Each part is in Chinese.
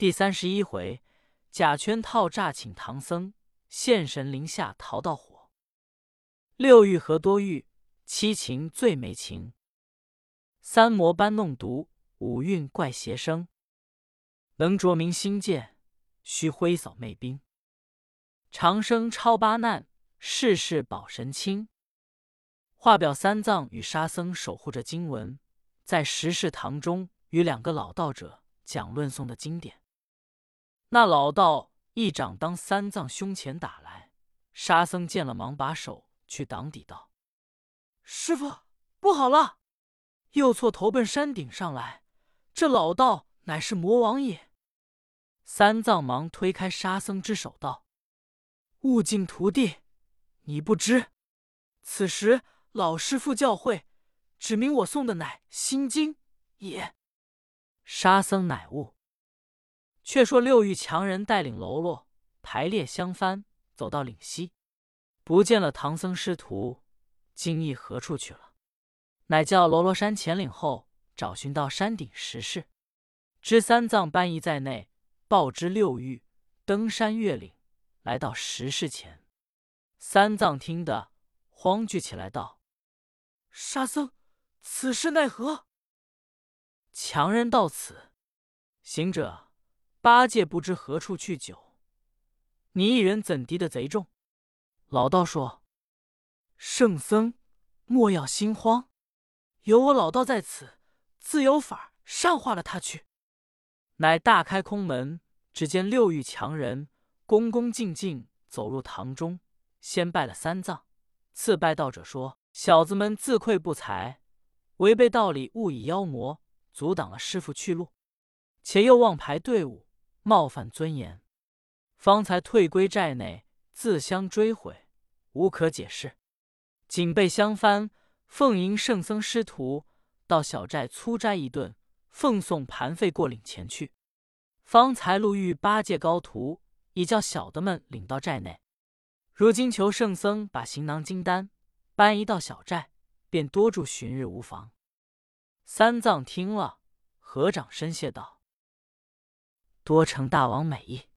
第三十一回，假圈套诈请唐僧，现神灵下逃到火。六欲何多欲，七情最没情。三魔搬弄毒，五蕴怪邪生。能着明星剑，须挥扫魅兵。长生超八难，世世保神清。画表三藏与沙僧守护着经文，在十世堂中与两个老道者讲论诵的经典。那老道一掌当三藏胸前打来，沙僧见了，忙把手去挡抵道：“师傅，不好了！右错投奔山顶上来，这老道乃是魔王也。”三藏忙推开沙僧之手道：“悟净徒弟，你不知，此时。”老师傅教诲，指明我送的乃心经也。沙僧乃悟。却说六欲强人带领喽啰排列相翻，走到岭西，不见了唐僧师徒，惊异何处去了？乃叫喽啰山前岭后找寻到山顶石室，知三藏班移在内，报知六欲，登山越岭，来到石室前。三藏听得，慌惧起来，道。沙僧，此事奈何？强人到此，行者，八戒不知何处去酒，你一人怎敌得贼众？老道说：“圣僧莫要心慌，有我老道在此，自有法善化了他去。”乃大开空门，只见六欲强人恭恭敬敬走入堂中，先拜了三藏，次拜道者说。小子们自愧不才，违背道理，误以妖魔，阻挡了师傅去路，且又忘排队伍，冒犯尊严，方才退归寨内，自相追悔，无可解释。警备相翻，奉迎圣僧师徒到小寨粗斋一顿，奉送盘费过岭前去。方才路遇八戒高徒，已叫小的们领到寨内。如今求圣僧把行囊金丹。搬移到小寨，便多住旬日无妨。三藏听了，合掌深谢道：“多承大王美意。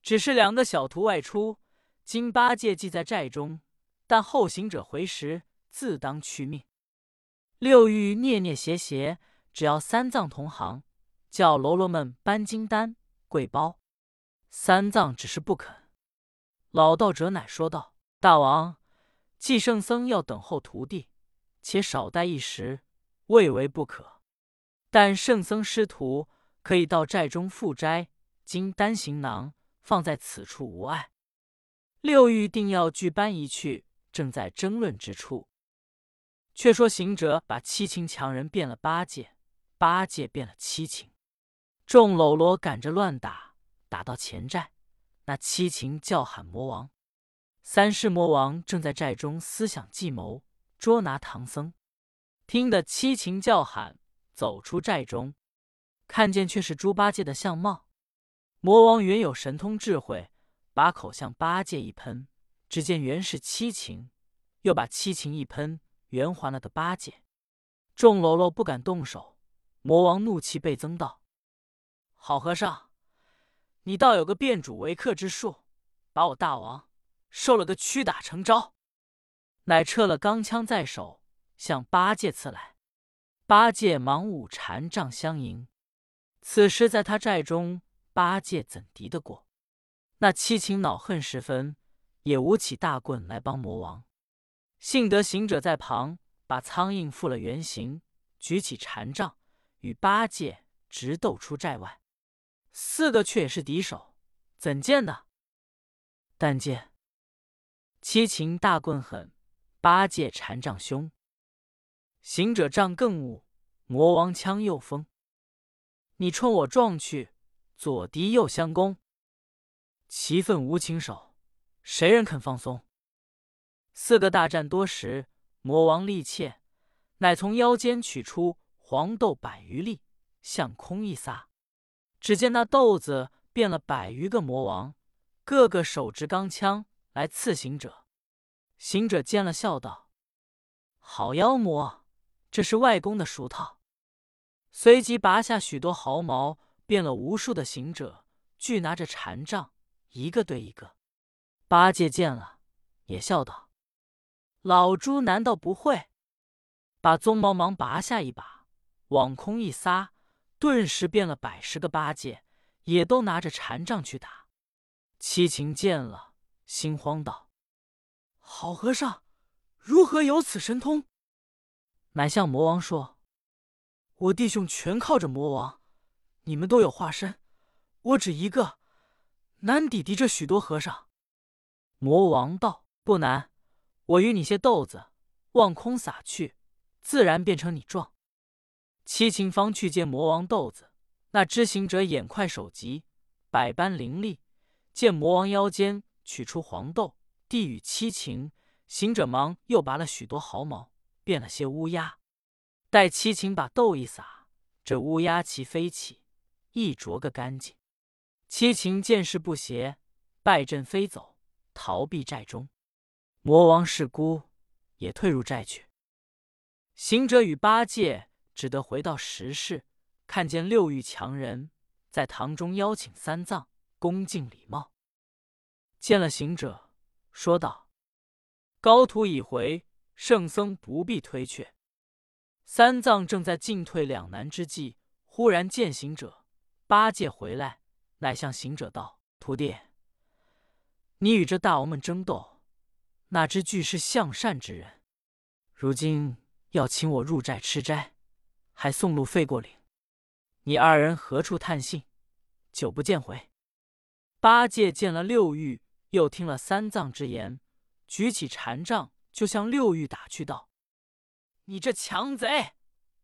只是两个小徒外出，今八戒既在寨中，但后行者回时，自当去命。六欲念念邪邪，只要三藏同行，叫喽啰们搬金丹、贵包。三藏只是不肯。老道者乃说道：大王。”既圣僧要等候徒弟，且少待一时，未为不可。但圣僧师徒可以到寨中复斋，经单行囊放在此处无碍。六欲定要俱搬移去，正在争论之处。却说行者把七情强人变了八戒，八戒变了七情，众喽啰赶着乱打，打到前寨，那七情叫喊魔王。三世魔王正在寨中思想计谋，捉拿唐僧。听得七情叫喊，走出寨中，看见却是猪八戒的相貌。魔王原有神通智慧，把口向八戒一喷，只见原是七情，又把七情一喷，圆还了的八戒。众喽啰不敢动手。魔王怒气倍增，道：“好和尚，你倒有个变主为客之术，把我大王。”受了个屈打成招，乃撤了钢枪在手，向八戒刺来。八戒忙舞禅杖相迎。此时在他寨中，八戒怎敌得过？那七情恼恨时分，也舞起大棍来帮魔王。幸得行者在旁，把苍蝇复了原形，举起禅杖，与八戒直斗出寨外。四个却也是敌手，怎见的？但见。七情大棍狠，八戒禅杖凶。行者杖更恶，魔王枪又锋。你冲我撞去，左敌右相攻。棋奋无情手，谁人肯放松？四个大战多时，魔王力怯，乃从腰间取出黄豆百余粒，向空一撒。只见那豆子变了百余个魔王，个个手执钢枪。来刺行者，行者见了，笑道：“好妖魔，这是外公的熟套。”随即拔下许多毫毛，变了无数的行者，俱拿着禅杖，一个对一个。八戒见了，也笑道：“老猪难道不会？”把鬃毛忙拔下一把，往空一撒，顿时变了百十个八戒，也都拿着禅杖去打。七情见了，心慌道：“好和尚，如何有此神通？”乃向魔王说：“我弟兄全靠着魔王，你们都有化身，我只一个，难抵敌这许多和尚。”魔王道：“不难，我与你些豆子，望空撒去，自然变成你状。”七情方去接魔王豆子，那知行者眼快手疾，百般灵力，见魔王腰间取出黄豆，递与七情。行者忙又拔了许多毫毛，变了些乌鸦。待七情把豆一撒，这乌鸦齐飞起，一啄个干净。七情见势不协，败阵飞走。逃避寨中，魔王是孤，也退入寨去。行者与八戒只得回到石室，看见六欲强人在堂中邀请三藏，恭敬礼貌。见了行者，说道：“高徒已回，圣僧不必推却。”三藏正在进退两难之际，忽然见行者、八戒回来，乃向行者道：“徒弟。”你与这大王们争斗，哪知俱是向善之人。如今要请我入寨吃斋，还送路费过岭。你二人何处探信？久不见回。八戒见了六欲，又听了三藏之言，举起禅杖就向六欲打去，道：“你这强贼，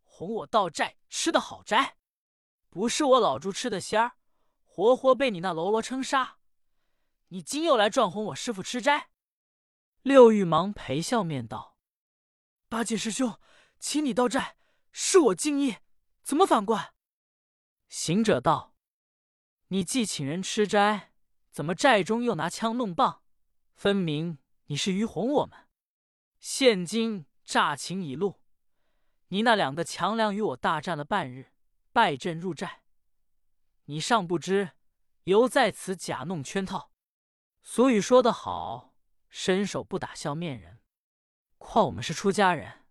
哄我到寨吃的好斋，不是我老猪吃的仙儿，活活被你那喽啰称杀。”你今又来撞哄我师傅吃斋？六玉忙陪笑面道：“八戒师兄，请你到寨，是我敬意，怎么反怪？”行者道：“你既请人吃斋，怎么寨中又拿枪弄棒？分明你是愚哄我们。现今诈情已露，你那两个强梁与我大战了半日，败阵入寨，你尚不知，犹在此假弄圈套。”俗语说得好，伸手不打笑面人。况我们是出家人，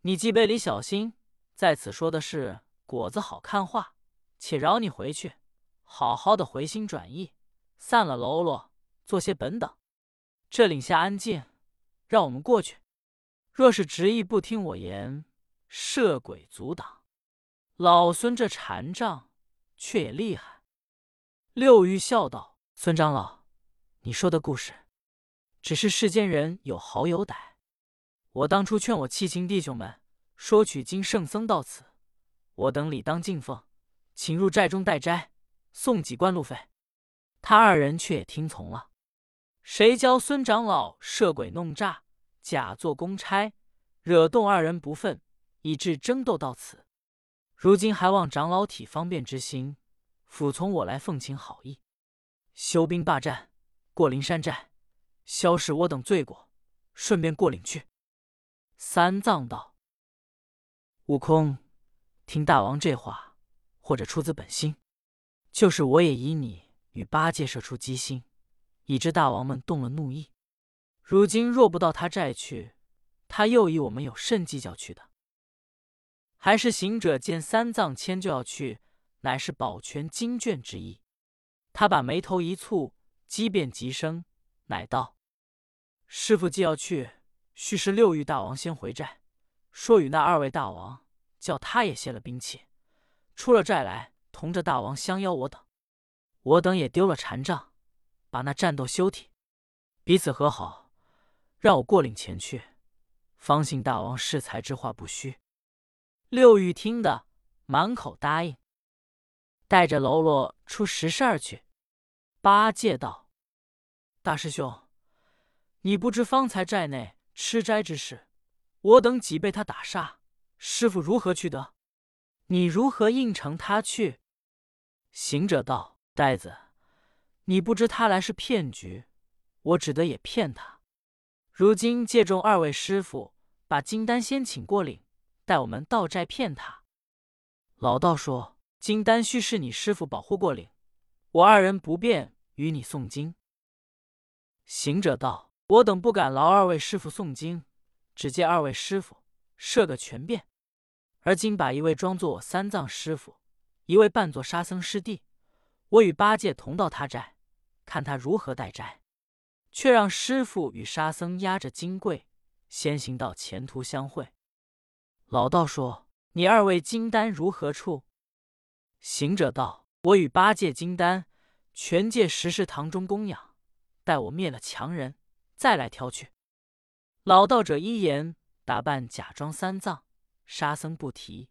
你既背里小心，在此说的是果子好看话，且饶你回去，好好的回心转意，散了喽啰，做些本等。这领下安静，让我们过去。若是执意不听我言，设鬼阻挡，老孙这禅杖却也厉害。六玉笑道：“孙长老。”你说的故事，只是世间人有好有歹。我当初劝我七情弟兄们说取经圣僧到此，我等理当敬奉，请入寨中待斋，送几贯路费。他二人却也听从了。谁教孙长老设鬼弄诈，假作公差，惹动二人不忿，以致争斗到此。如今还望长老体方便之心，俯从我来奉请好意，休兵罢战。过灵山寨，消释我等罪过，顺便过岭去。三藏道：“悟空，听大王这话，或者出自本心，就是我也以你与八戒射出机心，以致大王们动了怒意。如今若不到他寨去，他又以我们有甚计较去的？还是行者见三藏迁就要去，乃是保全经卷之意。他把眉头一蹙。”机变急声，乃道：“师傅既要去，须是六欲大王先回寨，说与那二位大王，叫他也卸了兵器，出了寨来，同着大王相邀我等。我等也丢了禅杖，把那战斗休停，彼此和好，让我过岭前去，方信大王恃才之话不虚。”六玉听得满口答应，带着喽啰出石室去。八戒道：“大师兄，你不知方才寨内吃斋之事，我等几被他打杀，师傅如何去得？你如何应承他去？”行者道：“呆子，你不知他来是骗局，我只得也骗他。如今借众二位师傅，把金丹仙请过岭，带我们到寨骗他。”老道说：“金丹须是你师傅保护过岭，我二人不便与你诵经。”行者道：“我等不敢劳二位师傅诵经，只借二位师傅设个全便。而今把一位装作我三藏师傅，一位扮作沙僧师弟，我与八戒同到他寨，看他如何待斋。却让师傅与沙僧押着金柜，先行到前途相会。”老道说：“你二位金丹如何处？”行者道：“我与八戒金丹全借十世堂中供养，待我灭了强人，再来挑去。”老道者一言，打扮假装三藏，沙僧不提。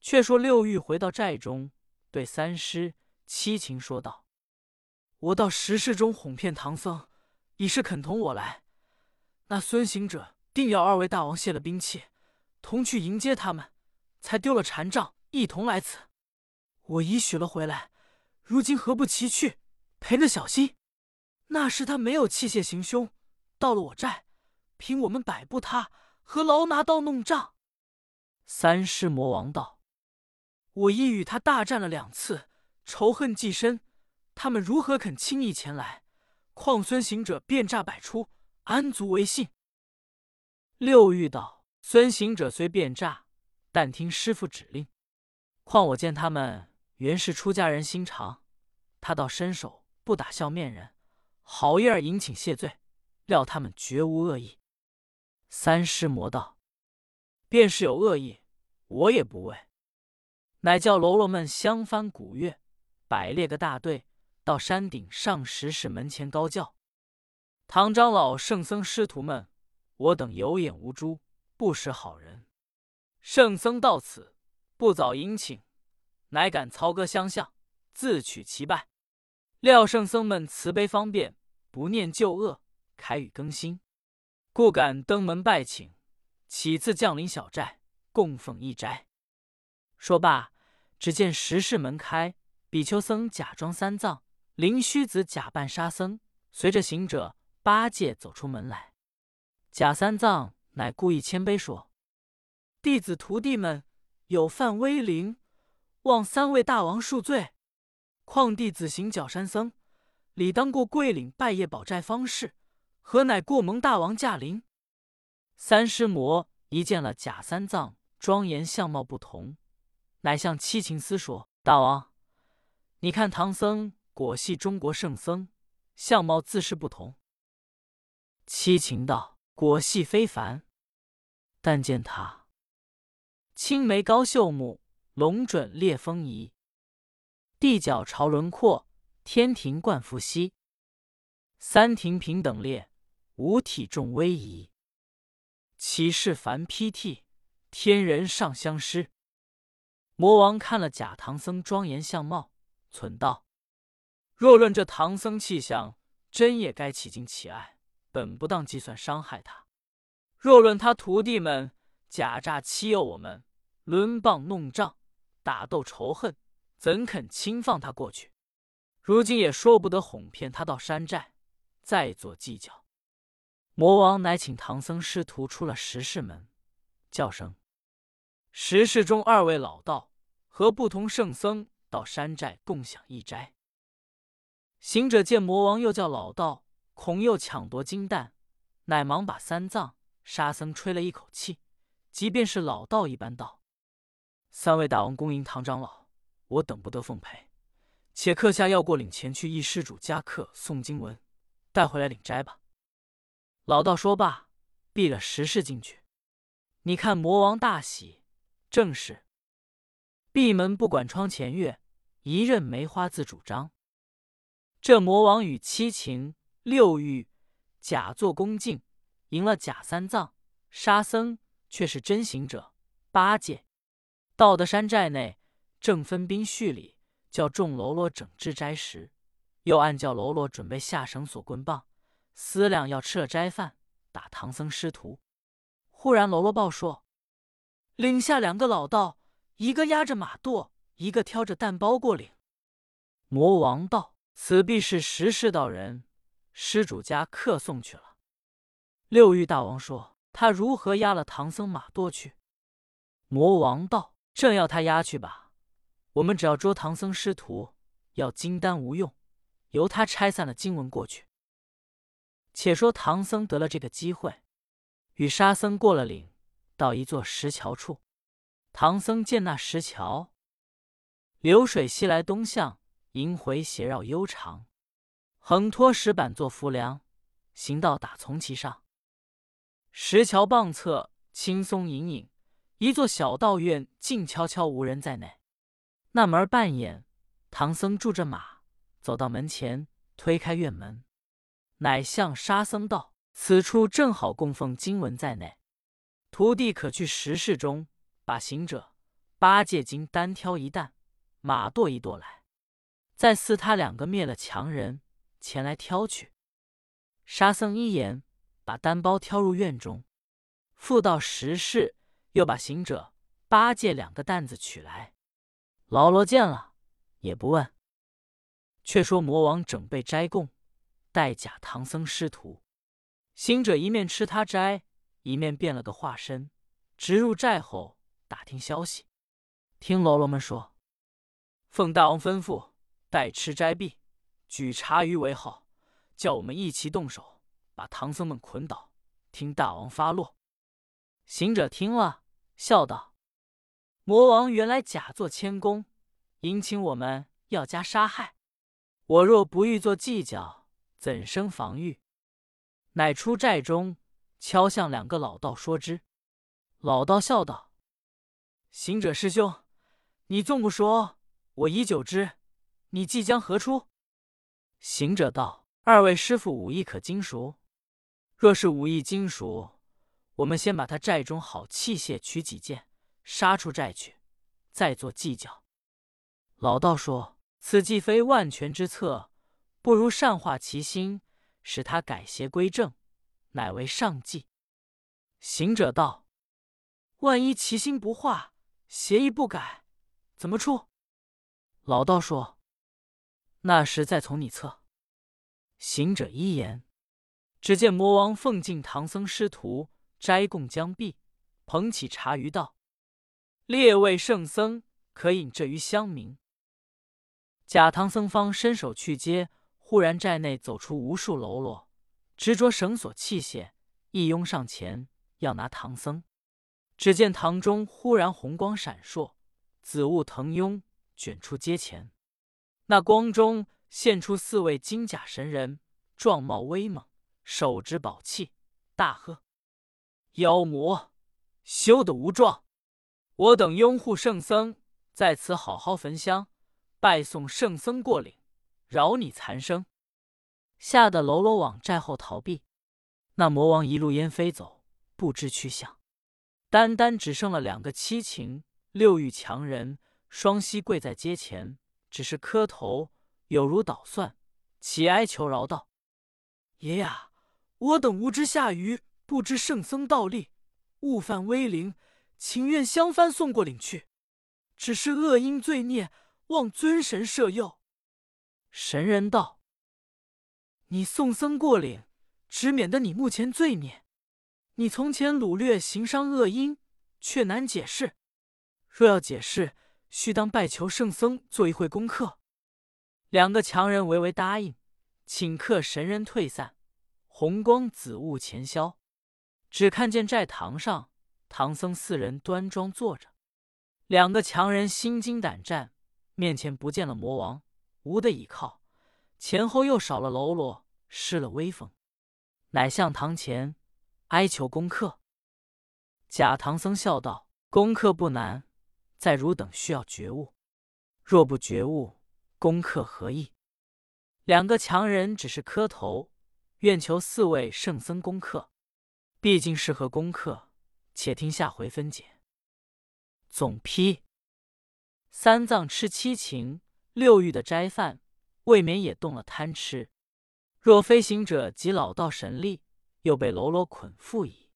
却说六欲回到寨中，对三师七情说道：“我到十世中哄骗唐僧，已是肯同我来。那孙行者定要二位大王卸了兵器，同去迎接他们，才丢了禅杖，一同来此。”我已许了回来，如今何不齐去，陪着小心？那时他没有器械行凶，到了我寨，凭我们摆布他，何劳拿刀弄杖？三师魔王道：“我已与他大战了两次，仇恨既深，他们如何肯轻易前来？况孙行者变诈百出，安足为信？”六欲道：“孙行者虽变诈，但听师傅指令。况我见他们。”原是出家人心肠，他倒伸手不打笑面人，好一儿迎请谢罪，料他们绝无恶意。三师魔道，便是有恶意，我也不畏。乃叫喽啰们相翻鼓乐，摆列个大队，到山顶上石室门前高叫：“唐长老、圣僧、师徒们，我等有眼无珠，不识好人。圣僧到此，不早迎请。”乃敢操戈相向，自取其败。料圣僧们慈悲方便，不念旧恶，开语更新，故敢登门拜请，起自降临小寨，供奉一斋。说罢，只见石室门开，比丘僧假装三藏，灵虚子假扮沙僧，随着行者八戒走出门来。假三藏乃故意谦卑说：“弟子徒弟们有犯威灵。”望三位大王恕罪，况弟子行脚山僧，理当过桂岭拜谒宝寨方士，何乃过蒙大王驾临？三师魔一见了假三藏庄严相貌不同，乃向七情司说：“大王，你看唐僧果系中国圣僧，相貌自是不同。”七情道：“果系非凡，但见他青眉高秀目。”龙准烈风仪，地角朝轮廓，天庭冠伏羲，三庭平等列，五体重威仪，岂是凡披剃，天人上相师。魔王看了假唐僧庄严相貌，忖道：若论这唐僧气象，真也该起敬起爱，本不当计算伤害他。若论他徒弟们假诈欺诱我们，抡棒弄杖。打斗仇恨，怎肯轻放他过去？如今也说不得哄骗他到山寨，再做计较。魔王乃请唐僧师徒出了石室门，叫声：“石室中二位老道和不同圣僧到山寨共享一斋。”行者见魔王又叫老道，恐又抢夺金蛋，乃忙把三藏、沙僧吹了一口气，即便是老道一般道。三位大王恭迎唐长老，我等不得奉陪，且客下要过岭前去议施主家客诵经文，带回来领斋吧。老道说罢，闭了石室进去。你看魔王大喜，正是闭门不管窗前月，一任梅花自主张。这魔王与七情六欲假作恭敬，赢了假三藏、沙僧，却是真行者八戒。到的山寨内，正分兵序礼，叫众喽啰整治斋食，又暗叫喽啰准备下绳索棍棒，思量要吃了斋饭，打唐僧师徒。忽然喽啰报说，岭下两个老道，一个压着马垛，一个挑着担包过岭。魔王道：“此必是十世道人，施主家客送去了。”六欲大王说：“他如何压了唐僧马垛去？”魔王道。正要他押去吧，我们只要捉唐僧师徒，要金丹无用，由他拆散了经文过去。且说唐僧得了这个机会，与沙僧过了岭，到一座石桥处。唐僧见那石桥，流水西来东向，萦回斜绕悠长，横托石板做浮梁，行道打从其上。石桥傍侧青松隐隐，一座小道院静悄悄，无人在内。那门半掩，唐僧住着马，走到门前，推开院门，乃向沙僧道：“此处正好供奉经文在内，徒弟可去石室中，把行者、八戒经单挑一担，马垛一垛来，再赐他两个灭了强人，前来挑去。”沙僧一言。把单包挑入院中，复到石室，又把行者、八戒两个担子取来。老罗见了，也不问。却说魔王整备斋供，待假唐僧师徒。行者一面吃他斋，一面变了个化身，直入寨后打听消息。听喽啰们说，奉大王吩咐，待吃斋毕，举茶余为号，叫我们一齐动手。把唐僧们捆倒，听大王发落。行者听了，笑道：“魔王原来假作谦恭，迎请我们要加杀害。我若不欲做计较，怎生防御？”乃出寨中，敲向两个老道说之。老道笑道：“行者师兄，你纵不说，我已久之。你即将何出？”行者道：“二位师傅武艺可精熟？”若是武艺精熟，我们先把他寨中好器械取几件，杀出寨去，再做计较。老道说：“此计非万全之策，不如善化其心，使他改邪归正，乃为上计。”行者道：“万一其心不化，邪意不改，怎么出？”老道说：“那时再从你策。”行者一言。只见魔王奉敬唐僧师徒，斋供将毕，捧起茶盂道：“列位圣僧，可饮这盂香茗。”假唐僧方伸手去接，忽然寨内走出无数喽啰，执着绳索器械，一拥上前要拿唐僧。只见堂中忽然红光闪烁，紫雾腾涌，卷出阶前。那光中现出四位金甲神人，状貌威猛。手执宝器，大喝：“妖魔，休得无状！我等拥护圣僧，在此好好焚香，拜送圣僧过岭，饶你残生。”吓得喽啰往寨后逃避。那魔王一路烟飞走，不知去向。单单只剩了两个七情六欲强人，双膝跪在阶前，只是磕头，有如捣蒜，齐哀求饶道：“爷呀！”我等无知下愚，不知圣僧道力，误犯威灵，情愿香幡送过岭去。只是恶因罪孽，望尊神赦佑。神人道：“你送僧过岭，只免得你目前罪孽。你从前掳掠行伤恶因，却难解释。若要解释，须当拜求圣僧做一会功课。”两个强人唯唯答应，顷刻神人退散。红光紫雾前消，只看见寨堂上唐僧四人端庄坐着，两个强人心惊胆战，面前不见了魔王，无的倚靠，前后又少了喽啰，失了威风，乃向堂前哀求功课。假唐僧笑道：“功课不难，在汝等需要觉悟。若不觉悟，功课何益？”两个强人只是磕头。愿求四位圣僧功课，毕竟是合功课，且听下回分解。总批：三藏吃七情六欲的斋饭，未免也动了贪吃。若非行者及老道神力，又被喽啰捆缚矣。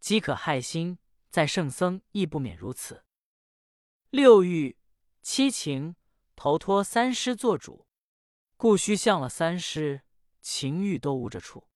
饥渴害心，在圣僧亦不免如此。六欲七情，投托三师做主，故须向了三师。情欲都无着处。